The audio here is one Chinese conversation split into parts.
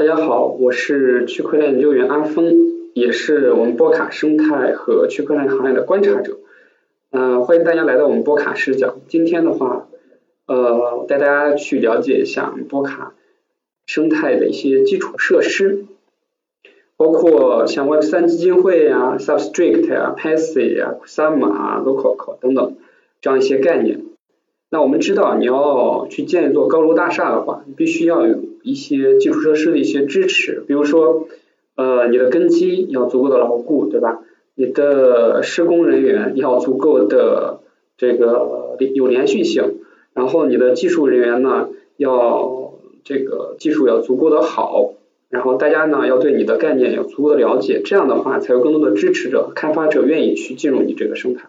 大家好，我是区块链研究员阿峰，也是我们波卡生态和区块链行业的观察者。嗯，欢迎大家来到我们波卡视角。今天的话，呃，带大家去了解一下波卡生态的一些基础设施，包括像 Web 三基金会呀、Substrate 呀、Paxi 呀、Kusama 啊、Local 等等这样一些概念。那我们知道，你要去建一座高楼大厦的话，必须要有一些基础设施的一些支持，比如说，呃，你的根基要足够的牢固，对吧？你的施工人员要足够的这个有连续性，然后你的技术人员呢，要这个技术要足够的好，然后大家呢要对你的概念有足够的了解，这样的话才有更多的支持者、开发者愿意去进入你这个生态。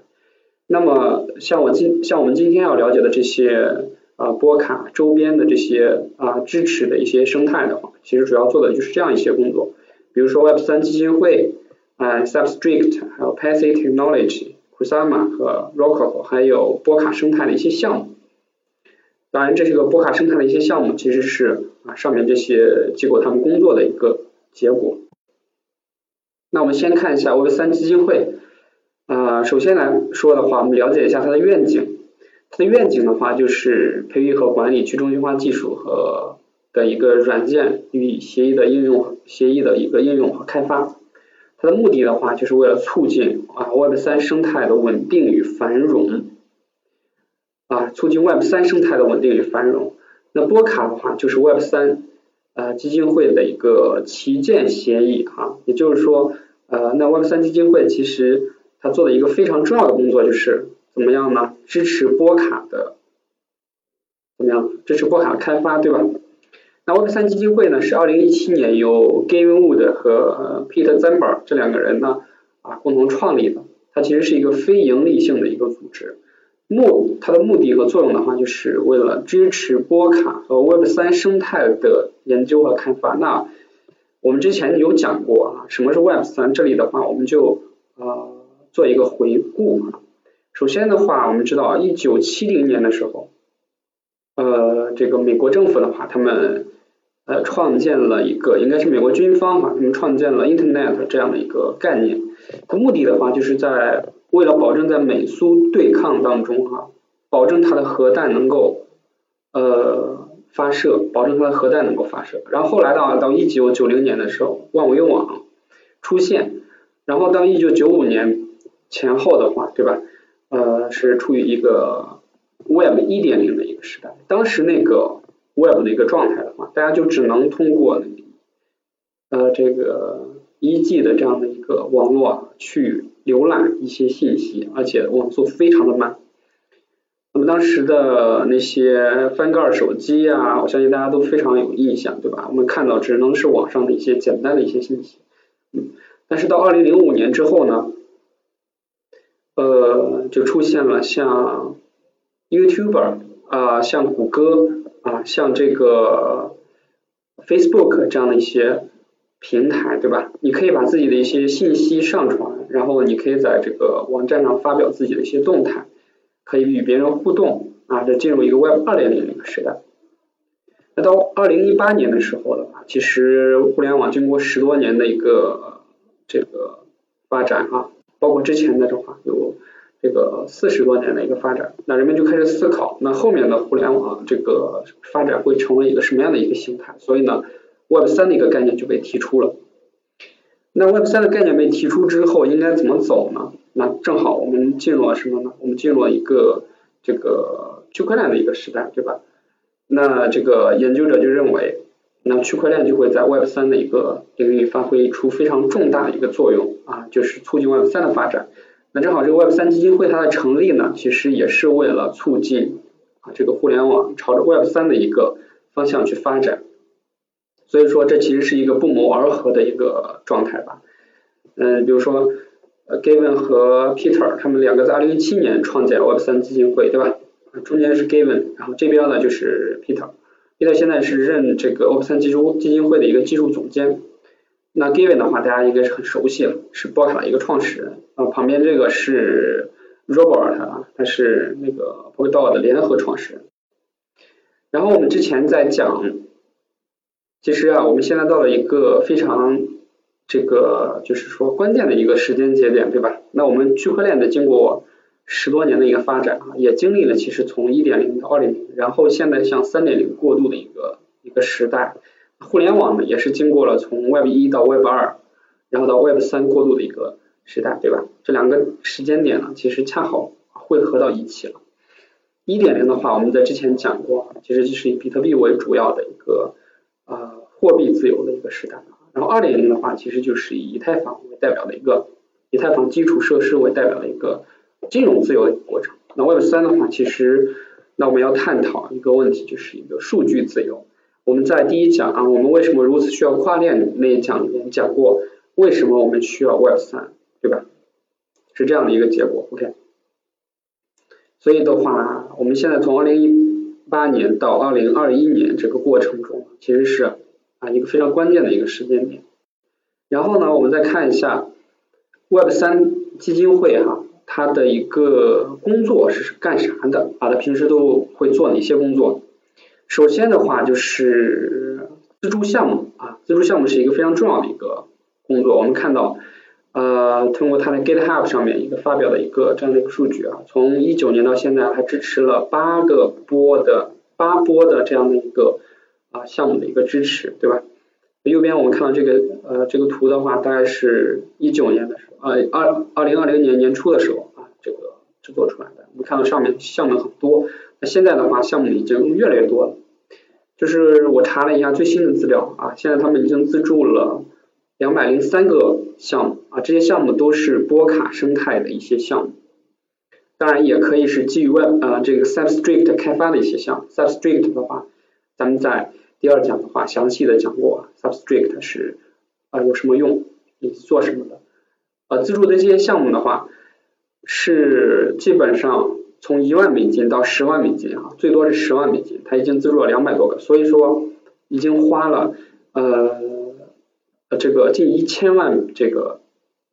那么像我今像我们今天要了解的这些啊波卡周边的这些啊支持的一些生态的话，其实主要做的就是这样一些工作，比如说 Web 三基金会啊 Substrate 还有 Paxi Technology Kusama 和 Rocko 还有波卡生态的一些项目。当然，这是个波卡生态的一些项目，其实是啊上面这些机构他们工作的一个结果。那我们先看一下 Web 三基金会。啊，首先来说的话，我们了解一下它的愿景。它的愿景的话，就是培育和管理去中心化技术和的一个软件与协议的应用，协议的一个应用和开发。它的目的的话，就是为了促进啊 Web 三生态的稳定与繁荣。啊，促进 Web 三生态的稳定与繁荣。那波卡的话，就是 Web 三呃基金会的一个旗舰协议哈，也就是说呃，那 Web 三基金会其实。他做的一个非常重要的工作就是怎么样呢？支持波卡的怎么样？支持波卡开发，对吧？那 Web 三基金会呢，是二零一七年由 Gavin Wood 和 Peter Zember 这两个人呢啊共同创立的。它其实是一个非盈利性的一个组织，目它的目的和作用的话，就是为了支持波卡和 Web 三生态的研究和开发。那我们之前有讲过啊，什么是 Web 三？这里的话，我们就啊。做一个回顾啊，首先的话，我们知道一九七零年的时候，呃，这个美国政府的话，他们呃创建了一个，应该是美国军方哈，他们创建了 Internet 这样的一个概念，它目的的话，就是在为了保证在美苏对抗当中哈，保证它的核弹能够呃发射，保证它的核弹能够发射，然后后来到到一九九零年的时候，万维网出现，然后到一九九五年。前后的话，对吧？呃，是处于一个 Web 一点零的一个时代。当时那个 Web 的一个状态的话，大家就只能通过呃这个一 G 的这样的一个网络去浏览一些信息，而且网速非常的慢。那么当时的那些翻盖手机啊，我相信大家都非常有印象，对吧？我们看到只能是网上的一些简单的一些信息。嗯，但是到二零零五年之后呢？呃，就出现了像 YouTuber 啊，像谷歌啊，像这个 Facebook 这样的一些平台，对吧？你可以把自己的一些信息上传，然后你可以在这个网站上发表自己的一些动态，可以与别人互动啊，这进入一个 Web 二点零的时代。那到二零一八年的时候的话，其实互联网经过十多年的一个这个发展啊。包括之前的这话有这个四十多年的一个发展，那人们就开始思考，那后面的互联网这个发展会成为一个什么样的一个形态？所以呢，Web 三的一个概念就被提出了。那 Web 三的概念被提出之后，应该怎么走呢？那正好我们进入了什么呢？我们进入了一个这个区块链的一个时代，对吧？那这个研究者就认为。那区块链就会在 Web 三的一个领域发挥出非常重大的一个作用啊，就是促进 Web 三的发展。那正好这个 Web 三基金会它的成立呢，其实也是为了促进啊这个互联网朝着 Web 三的一个方向去发展。所以说这其实是一个不谋而合的一个状态吧。嗯，比如说 Gavin 和 Peter 他们两个在二零一七年创建 Web 三基金会，对吧？中间是 Gavin，然后这边呢就是 Peter。他现在是任这个 Web 三基金基金会的一个技术总监。那 Given 的话，大家应该是很熟悉了，是波卡的一个创始人。啊，旁边这个是 Robert 啊，他是那个 Polkadot 的联合创始人。然后我们之前在讲其实啊，我们现在到了一个非常这个就是说关键的一个时间节点，对吧？那我们区块链的经过十多年的一个发展啊，也经历了其实从一点零到二点零，然后现在向三点零过渡的一个一个时代。互联网呢，也是经过了从 Web 一到 Web 二，然后到 Web 三过渡的一个时代，对吧？这两个时间点呢，其实恰好汇合到一起了。一点零的话，我们在之前讲过，其实就是以比特币为主要的一个呃货币自由的一个时代。然后二点零的话，其实就是以以太坊为代表的一个以太坊基础设施为代表的一个金融自由的过程。那 Web 三的话，其实那我们要探讨一个问题，就是一个数据自由。我们在第一讲啊，我们为什么如此需要跨链那一讲里面讲过，为什么我们需要 Web 三，对吧？是这样的一个结果，OK。所以的话，我们现在从二零一八年到二零二一年这个过程中，其实是啊一个非常关键的一个时间点。然后呢，我们再看一下 Web 三基金会哈，它的一个工作是干啥的？啊，他平时都会做哪些工作？首先的话就是资助项目啊，资助项目是一个非常重要的一个工作。我们看到，呃，通过它的 GitHub 上面一个发表的一个这样的一个数据啊，从一九年到现在，他支持了八个波的八波的这样的一个啊项目的一个支持，对吧？右边我们看到这个呃这个图的话，大概是一九年的时候，呃二二零二零年年初的时候啊，这个制作出来的。我们看到上面项目很多，那现在的话项目已经越来越多了。就是我查了一下最新的资料啊，现在他们已经资助了两百零三个项目啊，这些项目都是波卡生态的一些项目，当然也可以是基于 Web 呃这个 Substrict 开发的一些项目。Substrict 的话，咱们在第二讲的话详细的讲过，Substrict 是啊有什么用以及做什么的。呃，资助的这些项目的话，是基本上。从一万美金到十万美金哈，最多是十万美金，他已经资助了两百多个，所以说已经花了呃这个近一千万这个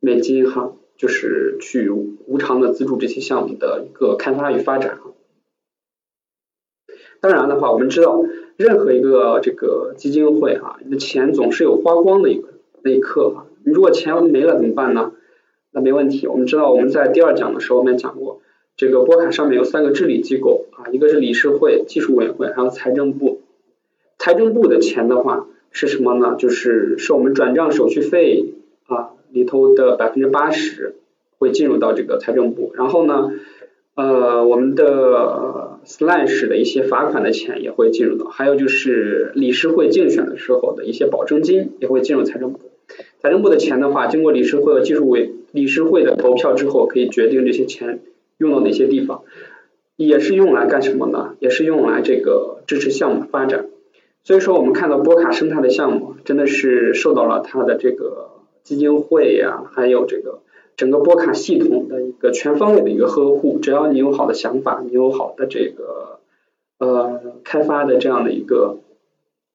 美金哈，就是去无偿的资助这些项目的一个开发与发展。当然的话，我们知道任何一个这个基金会哈，你的钱总是有花光的一个那一刻哈，你如果钱没了怎么办呢？那没问题，我们知道我们在第二讲的时候我们讲过。这个波卡上面有三个治理机构啊，一个是理事会、技术委员会，还有财政部。财政部的钱的话是什么呢？就是是我们转账手续费啊里头的百分之八十会进入到这个财政部。然后呢，呃，我们的 Slash 的一些罚款的钱也会进入到，还有就是理事会竞选的时候的一些保证金也会进入财政部。财政部的钱的话，经过理事会和技术委理事会的投票之后，可以决定这些钱。用到哪些地方，也是用来干什么呢？也是用来这个支持项目发展。所以说，我们看到波卡生态的项目，真的是受到了它的这个基金会呀，还有这个整个波卡系统的一个全方位的一个呵护。只要你有好的想法，你有好的这个呃开发的这样的一个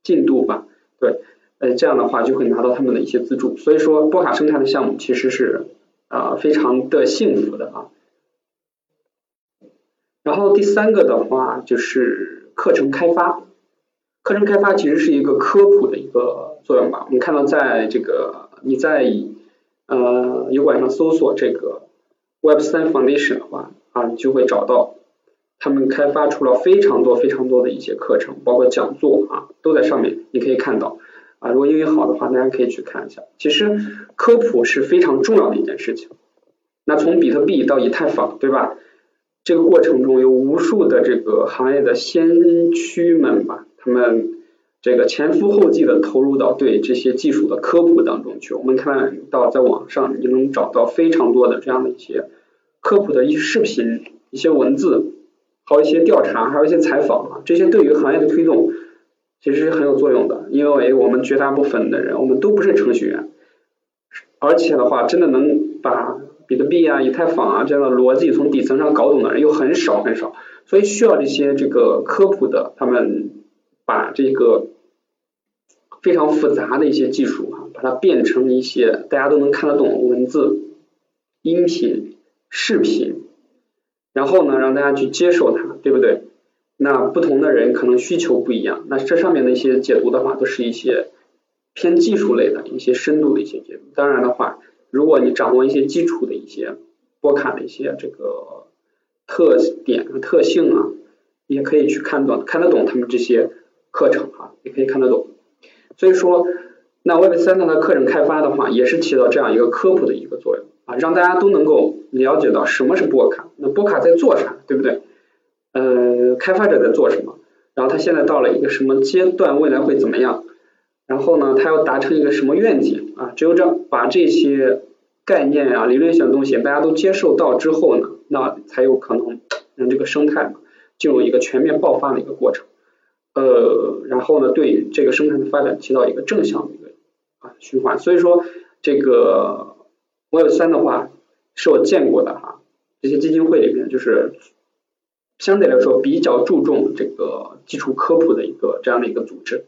进度吧，对，呃这样的话就会拿到他们的一些资助。所以说，波卡生态的项目其实是啊非常的幸福的啊。然后第三个的话就是课程开发，课程开发其实是一个科普的一个作用吧。我们看到在这个你在呃油管上搜索这个 Web 三 Foundation 的话啊，你就会找到他们开发出了非常多非常多的一些课程，包括讲座啊都在上面，你可以看到啊。如果英语好的话，大家可以去看一下。其实科普是非常重要的一件事情。那从比特币到以太坊，对吧？这个过程中有无数的这个行业的先驱们吧，他们这个前赴后继的投入到对这些技术的科普当中去。我们看到在网上你能找到非常多的这样的一些科普的一些视频、一些文字，还有一些调查，还有一些采访啊，这些对于行业的推动其实是很有作用的。因为我们绝大部分的人，我们都不是程序员，而且的话，真的能把。比特币啊、以太坊啊这样的逻辑从底层上搞懂的人又很少很少，所以需要这些这个科普的，他们把这个非常复杂的一些技术啊，把它变成一些大家都能看得懂的文字、音频、视频，然后呢让大家去接受它，对不对？那不同的人可能需求不一样，那这上面的一些解读的话，都是一些偏技术类的一些深度的一些解读。当然的话，如果你掌握一些基础的一些波卡的一些这个特点和、特性啊，也可以去看懂看得懂他们这些课程哈，也可以看得懂。所以说，那 Web 三它的课程开发的话，也是起到这样一个科普的一个作用啊，让大家都能够了解到什么是波卡，那波卡在做啥，对不对？呃，开发者在做什么？然后他现在到了一个什么阶段？未来会怎么样？然后呢，他要达成一个什么愿景啊？只有这样把这些概念啊、理论性的东西大家都接受到之后呢，那才有可能让这个生态嘛进入一个全面爆发的一个过程。呃，然后呢，对这个生态的发展起到一个正向的一个啊循环。所以说，这个 Web 三的话是我见过的哈，这些基金会里面就是。相对来说比较注重这个基础科普的一个这样的一个组织，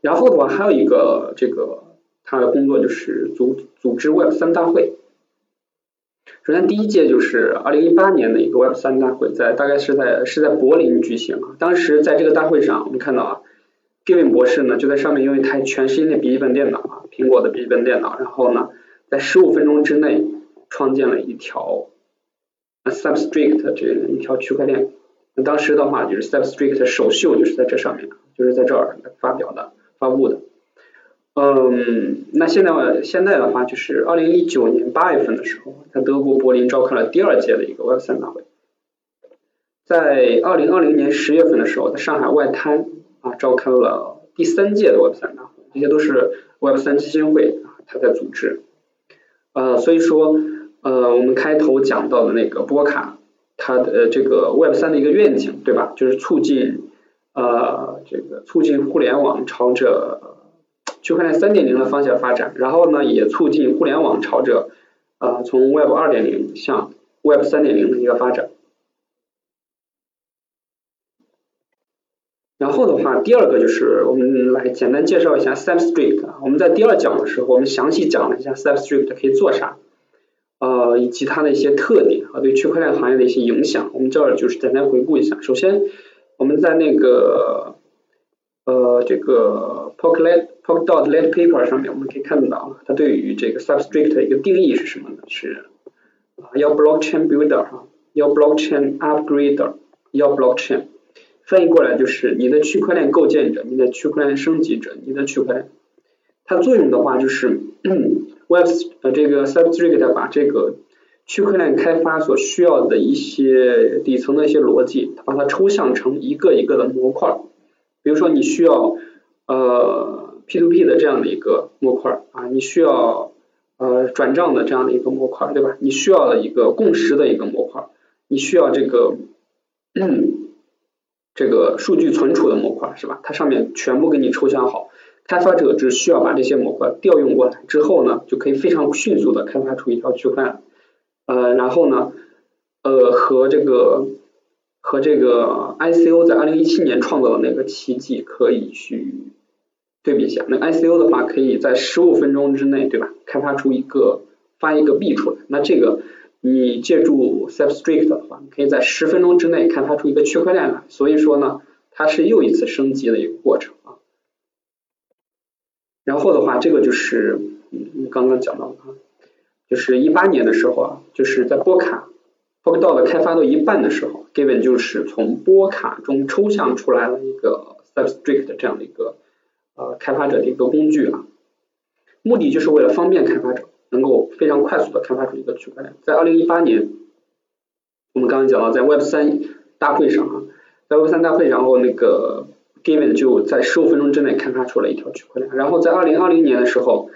然后的话还有一个这个他的工作就是组组织 Web 三大会。首先第一届就是二零一八年的一个 Web 三大会，在大概是在是在柏林举行。当时在这个大会上，我们看到啊，Gavin 博士呢就在上面用一台全新的笔记本电脑啊，苹果的笔记本电脑，然后呢在十五分钟之内创建了一条。Substrate 这一条区块链，那当时的话就是 Substrate 首秀就是在这上面，就是在这儿发表的、发布的。嗯，那现在现在的话就是二零一九年八月份的时候，在德国柏林召开了第二届的一个 Web 三大会。在二零二零年十月份的时候，在上海外滩啊召开了第三届的 Web 三大会，这些都是 Web 三基金会啊他在组织。呃，所以说。呃，我们开头讲到的那个波卡，它的这个 Web 三的一个愿景，对吧？就是促进呃这个促进互联网朝着区块链三点零的方向发展，然后呢，也促进互联网朝着呃从 Web 二点零向 Web 三点零的一个发展。然后的话，第二个就是我们来简单介绍一下 Substrate。我们在第二讲的时候，我们详细讲了一下 Substrate 可以做啥。呃，以及它的一些特点和对区块链行业的一些影响，我们这儿就是简单回顾一下。首先，我们在那个呃这个 Polkadot Polkadot Late Paper 上面，我们可以看到它对于这个 Substrate 的一个定义是什么呢？是啊，要 Blockchain Builder 哈，要 Blockchain Upgrader，要 Blockchain，翻译过来就是你的区块链构建者，你的区块链升级者，你的区块链。它作用的话就是。Web 呃这个 Substrate 把这个区块链开发所需要的一些底层的一些逻辑，把它抽象成一个一个的模块。比如说你需要呃 P2P 的这样的一个模块啊，你需要呃转账的这样的一个模块，对吧？你需要的一个共识的一个模块，你需要这个这个数据存储的模块，是吧？它上面全部给你抽象好。开发者只需要把这些模块调用过来之后呢，就可以非常迅速的开发出一条区块链，呃，然后呢，呃，和这个和这个 ICO 在二零一七年创造的那个奇迹可以去对比一下。那 ICO 的话，可以在十五分钟之内，对吧？开发出一个发一个币出来。那这个你借助 Substrate 的话，可以在十分钟之内开发出一个区块链来。所以说呢，它是又一次升级的一个过程。然后的话，这个就是嗯刚刚讲到的啊，就是一八年的时候啊，就是在波卡包括到了开发到一半的时候，Gavin 就是从波卡中抽象出来了一个 Substrate 这样的一个呃开发者的一个工具啊，目的就是为了方便开发者能够非常快速的开发出一个区块链。在二零一八年，我们刚刚讲到在 Web 三大会上啊，在 Web 三大会，然后那个。Given 就在十五分钟之内开发出了一条区块链，然后在二零二零年的时候，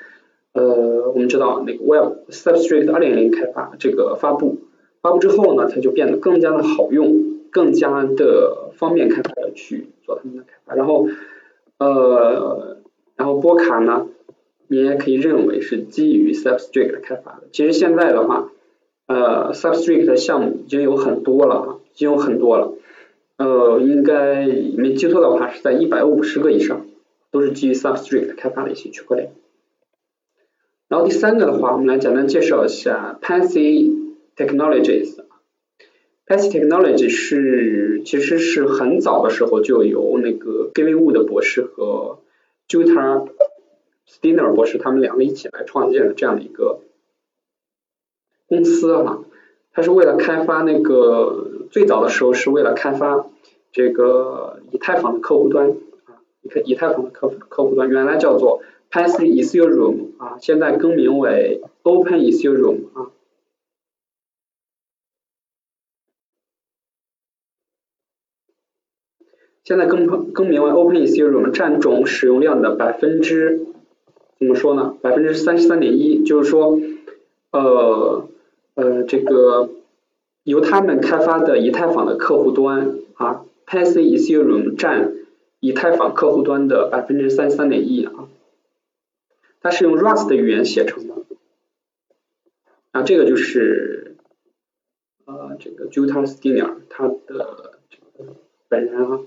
呃，我们知道那个 Web Substrate 二点零开发这个发布，发布之后呢，它就变得更加的好用，更加的方便开发者去做他们的开发，然后呃，然后波卡呢，你也可以认为是基于 Substrate 开发的。其实现在的话，呃，Substrate 的项目已经有很多了啊，已经有很多了。呃，应该没记错的话，是在一百五十个以上，都是基于 Substrate 开发的一些区块链。然后第三个的话，我们来简单介绍一下 Pansy Technologies。PASI technology 是其实是很早的时候就由那个 Gavin Wood 博士和 Jutta Steiner 博士他们两个一起来创建的这样的一个公司哈，它是为了开发那个最早的时候是为了开发这个以太坊的客户端啊，以以太坊的客客户端原来叫做 PASI Ethereum 啊，现在更名为 Open Ethereum 啊。现在更更名为 Open Ethereum，占总使用量的百分之怎么说呢？百分之三十三点一，就是说，呃呃，这个由他们开发的以太坊的客户端啊，PASI Ethereum 占以太坊客户端的百分之三十三点一啊，它是用 Rust 的语言写成的，啊，这个就是呃这个 Jutta Steiner 他的本人啊。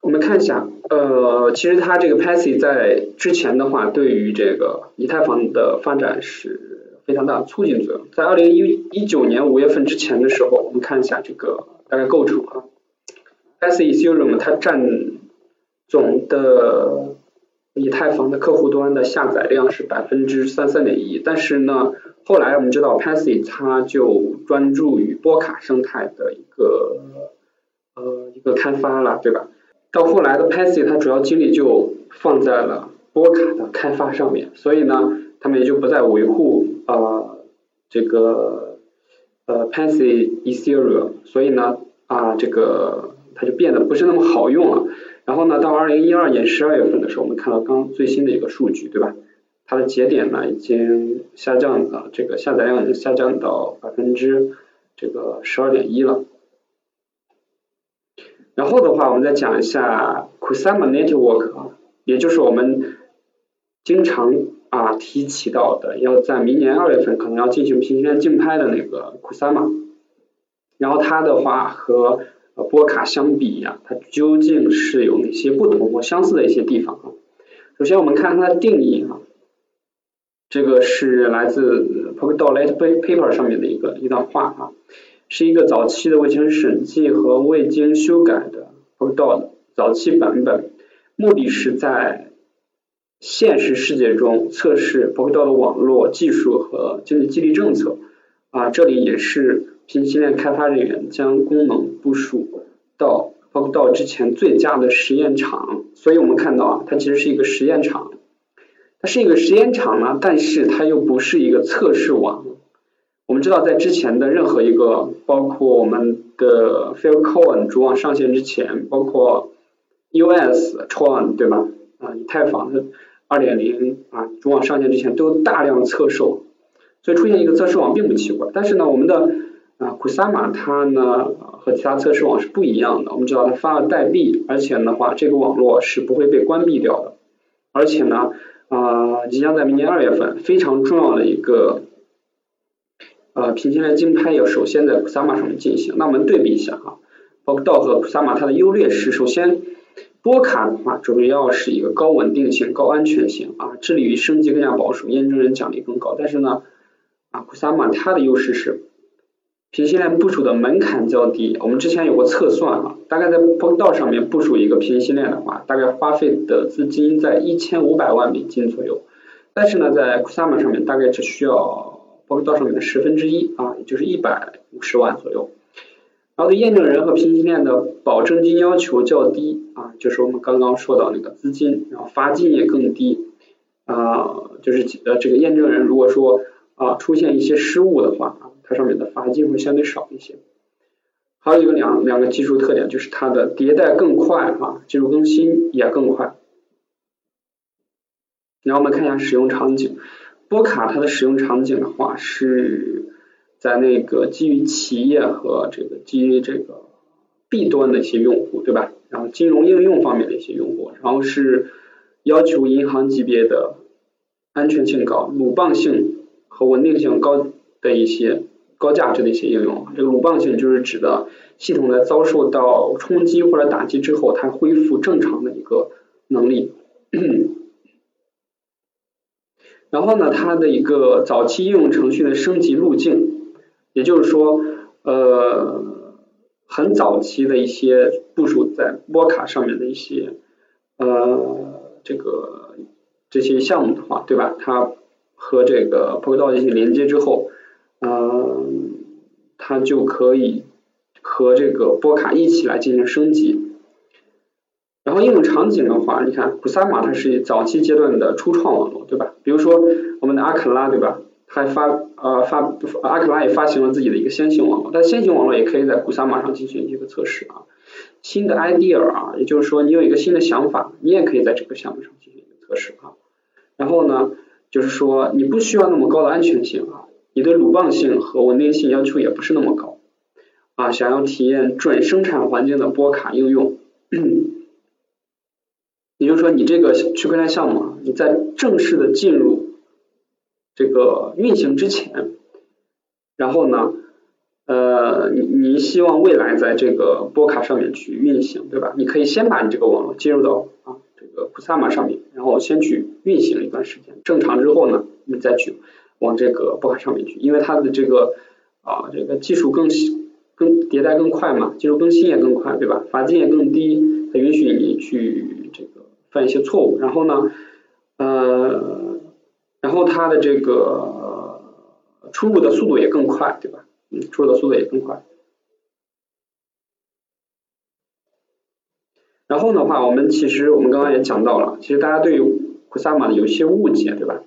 我们看一下，呃，其实他这个 PASI 在之前的话，对于这个以太坊的发展是非常大的促进作用。在二零一一九年五月份之前的时候，我们看一下这个大概构成啊，PASI Ethereum 它占总的以太坊的客户端的下载量是百分之三三点一，但是呢，后来我们知道 PASI 它就专注于波卡生态的一个呃一个开发了，对吧？到后来的 PASI 它主要精力就放在了波卡的开发上面，所以呢，他们也就不再维护呃这个呃 PASI Ethereum，所以呢啊这个它就变得不是那么好用了。然后呢，到二零一二年十二月份的时候，我们看到刚最新的一个数据，对吧？它的节点呢已经下降了，这个下载量已经下降到百分之这个十二点一了。然后的话，我们再讲一下 Kusama Network 啊，也就是我们经常啊提起到的，要在明年二月份可能要进行平行竞拍的那个 Kusama。然后它的话和波卡相比呀，它究竟是有哪些不同或相似的一些地方啊？首先我们看它的定义啊，这个是来自 Polkadot White Paper 上面的一个一段话啊。是一个早期的未经审计和未经修改的 Polkadot 早期版本，目的是在现实世界中测试包括到了网络技术和经济激励政策。啊，这里也是平行链开发人员将功能部署到包括到之前最佳的实验场。所以我们看到啊，它其实是一个实验场，它是一个实验场呢，但是它又不是一个测试网。我们知道，在之前的任何一个，包括我们的 Filecoin 主网上线之前，包括 US Tron 对吧？啊，以太坊的2.0啊主网上线之前，都有大量测试，所以出现一个测试网并不奇怪。但是呢，我们的啊 Kusama 它呢和其他测试网是不一样的。我们知道它发了代币，而且的话，这个网络是不会被关闭掉的。而且呢，啊，即将在明年二月份，非常重要的一个。呃，平行链竞拍要首先在 Kusama 上面进行。那我们对比一下啊，Polkadot 和 Kusama 它的优劣势。首先，波卡的话主要是一个高稳定性、高安全性啊，致力于升级更加保守，验证人奖励更高。但是呢，啊 Kusama 它的优势是平行链部署的门槛较低。我们之前有过测算啊，大概在 Polkadot 上面部署一个平行链的话，大概花费的资金在一千五百万美金左右。但是呢，在 Kusama 上面大概只需要。包括到上面的十分之一啊，也就是一百五十万左右。然后对验证人和平行链的保证金要求较低啊，就是我们刚刚说到那个资金，然后罚金也更低啊，就是呃这个验证人如果说啊出现一些失误的话啊，它上面的罚金会相对少一些。还有一个两两个技术特点就是它的迭代更快啊，技术更新也更快。然后我们看一下使用场景。波卡它的使用场景的话，是在那个基于企业和这个基于这个 B 端的一些用户，对吧？然后金融应用方面的一些用户，然后是要求银行级别的安全性高、鲁棒性和稳定性高的一些高价值的一些应用。这个鲁棒性就是指的系统在遭受到冲击或者打击之后，它恢复正常的一个能力。然后呢，它的一个早期应用程序的升级路径也就是说，呃，很早期的一些部署在波卡上面的一些呃这个这些项目的话，对吧？它和这个 Prodo 进行连接之后，嗯，它就可以和这个波卡一起来进行升级。然后应用场景的话，你看 Kusama 它是早期阶段的初创网络，对吧？比如说我们的阿肯拉，对吧？还发呃发阿克拉也发行了自己的一个先行网络，但先行网络也可以在古萨马上进行一个测试啊。新的 idea 啊，也就是说你有一个新的想法，你也可以在这个项目上进行一个测试啊。然后呢，就是说你不需要那么高的安全性啊，你对鲁棒性和稳定性要求也不是那么高啊。想要体验准生产环境的波卡应用，也就是说你这个区块链项目啊，你在正式的进入。这个运行之前，然后呢，呃，你你希望未来在这个波卡上面去运行，对吧？你可以先把你这个网络接入到啊这个 Kusama 上面，然后先去运行一段时间，正常之后呢，你再去往这个波卡上面去，因为它的这个啊这个技术更更迭代更快嘛，技术更新也更快，对吧？罚金也更低，它允许你去这个犯一些错误，然后呢，呃。然后它的这个出入的速度也更快，对吧？嗯，出入的速度也更快。然后的话，我们其实我们刚刚也讲到了，其实大家对 Kusama 有一些误解，对吧？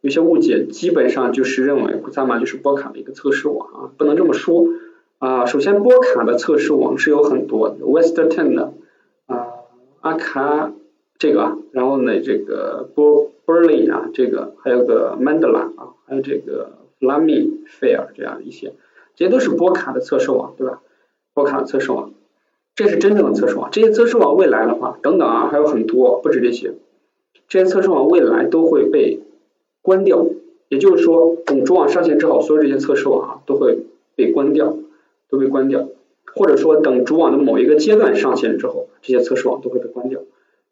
有些误解，基本上就是认为 Kusama 就是波卡的一个测试网啊，不能这么说啊。首先，波卡的测试网是有很多，Western 的啊，阿卡这个，然后呢，这个波。Berlin 啊，这个还有个 Mandela 啊，还有这个 Flaming Fair 这样一些，这些都是波卡的测试网，对吧？波卡的测试网，这是真正的测试网。这些测试网未来的话，等等啊，还有很多，不止这些。这些测试网未来都会被关掉，也就是说，等主网上线之后，所有这些测试网啊都会被关掉，都被关掉，或者说等主网的某一个阶段上线之后，这些测试网都会被关掉。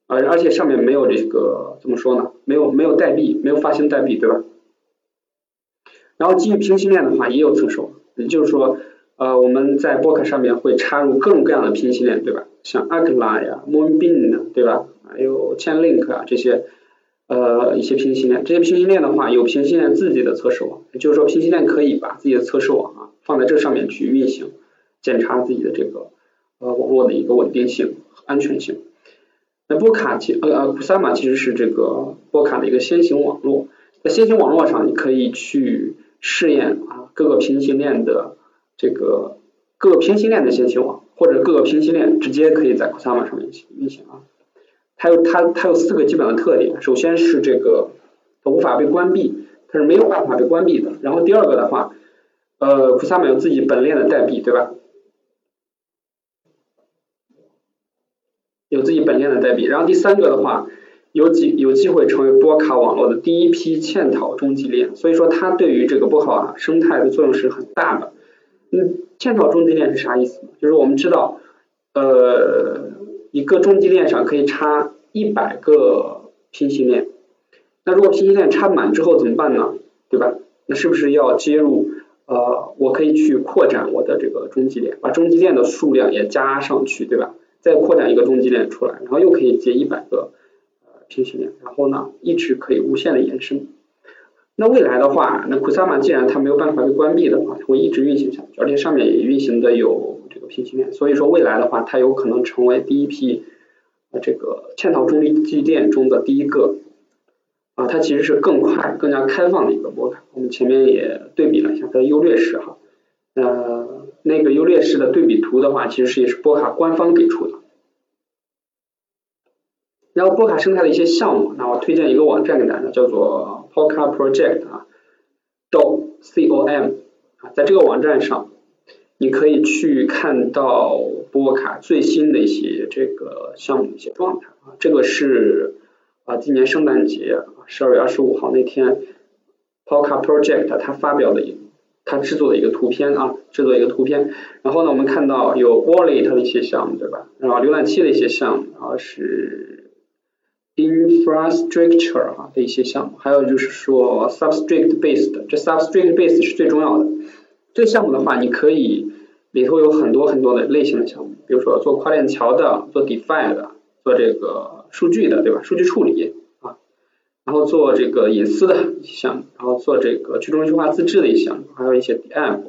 而而且上面没有这个怎么说呢？没有没有代币，没有发行代币，对吧？然后基于平行链的话，也有测试网，也就是说，呃，我们在波卡上面会插入各种各样的平行链，对吧？像 a k l a 呀、Moonbeam 对吧？还有 Chainlink 啊这些呃一些平行链，这些平行链的话，有平行链自己的测试网，也就是说，平行链可以把自己的测试网啊放在这上面去运行，检查自己的这个呃网络的一个稳定性、安全性。那波卡其呃呃 Kusama 其实是这个波卡的一个先行网络，在先行网络上，你可以去试验啊各个平行链的这个各个平行链的先行网，或者各个平行链直接可以在 Kusama 上面运行啊。它有它它有四个基本的特点，首先是这个它无法被关闭，它是没有办法被关闭的。然后第二个的话，呃 Kusama 有自己本链的代币，对吧？有自己本链的代币，然后第三个的话，有几有机会成为波卡网络的第一批嵌套中继链，所以说它对于这个波卡生态的作用是很大的。嗯，嵌套中继链是啥意思？就是我们知道，呃，一个中继链上可以插一百个平行链，那如果平行链插满之后怎么办呢？对吧？那是不是要接入？呃，我可以去扩展我的这个中继链，把中继链的数量也加上去，对吧？再扩展一个中继链出来，然后又可以接一百个呃平行链，然后呢一直可以无限的延伸。那未来的话，那 Kusama 既然它没有办法被关闭的话，它会一直运行下去，而且上面也运行的有这个平行链，所以说未来的话，它有可能成为第一批这个嵌套中继链中的第一个啊，它其实是更快、更加开放的一个波卡。我们前面也对比了一下它的优劣势哈，呃。那个优劣势的对比图的话，其实是也是波卡官方给出的。然后波卡生态的一些项目，那我推荐一个网站给大家，叫做 Polka Project 啊，dot c o m 啊，在这个网站上，你可以去看到波卡最新的一些这个项目的一些状态啊。这个是啊，今年圣诞节十二月二十五号那天，Polka Project 它发表的一。它制作的一个图片啊，制作一个图片，然后呢，我们看到有 Wallet 的一些项目，对吧？然后浏览器的一些项目，然后是 Infrastructure 啊的一些项目，还有就是说 Substrate based，这 Substrate based 是最重要的，这个项目的话，你可以里头有很多很多的类型的项目，比如说做跨链桥的，做 DeFi 的，做这个数据的，对吧？数据处理，然后做这个隐私的项目，然后做这个去中心化自治的一项目，还有一些 DApp，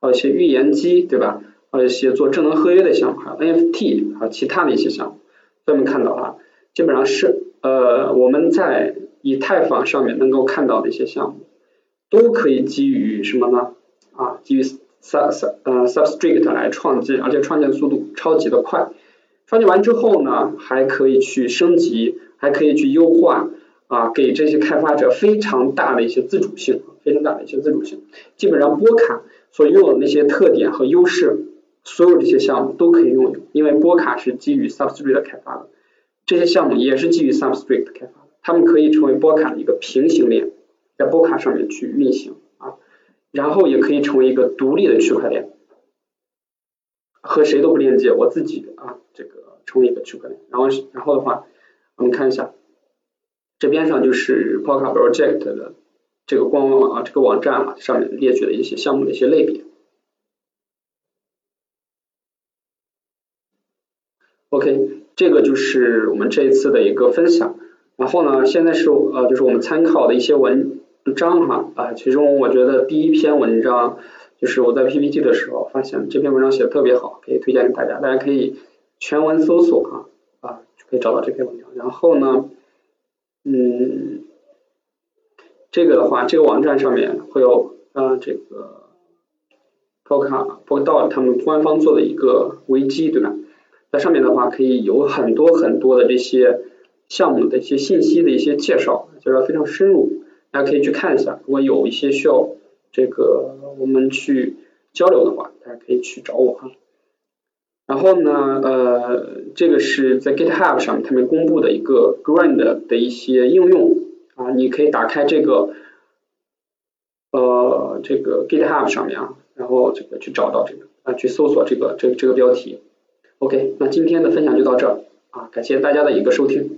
还有一些预言机，对吧？还有一些做智能合约的项目，还有 NFT，还有其他的一些项目。我们看到啊，基本上是呃我们在以太坊上面能够看到的一些项目，都可以基于什么呢？啊，基于 sub sub 呃 substrate 来创建，而且创建速度超级的快。创建完之后呢，还可以去升级，还可以去优化啊，给这些开发者非常大的一些自主性，非常大的一些自主性。基本上波卡所拥有的那些特点和优势，所有这些项目都可以拥有，因为波卡是基于 substrate 开发的，这些项目也是基于 substrate 开发的，它们可以成为波卡的一个平行链，在波卡上面去运行啊。然后也可以成为一个独立的区块链，和谁都不链接，我自己啊，这个成为一个区块链。然后然后的话，我们看一下，这边上就是 Polka Project 的这个官网啊，这个网站啊，上面列举的一些项目的一些类别。OK，这个就是我们这一次的一个分享。然后呢，现在是呃，就是我们参考的一些文。章哈啊，其中我觉得第一篇文章就是我在 PPT 的时候发现这篇文章写的特别好，可以推荐给大家，大家可以全文搜索哈啊，就可以找到这篇文章。然后呢，嗯，这个的话，这个网站上面会有啊这个 Polka p o k a d o t 他们官方做的一个维基对吧？在上面的话可以有很多很多的这些项目的一些信息的一些介绍，介绍非常深入。大家可以去看一下，如果有一些需要这个我们去交流的话，大家可以去找我哈。然后呢，呃，这个是在 GitHub 上面他们公布的一个 Ground 的一些应用啊，你可以打开这个呃这个 GitHub 上面啊，然后这个去找到这个啊，去搜索这个这个这个标题。OK，那今天的分享就到这啊，感谢大家的一个收听。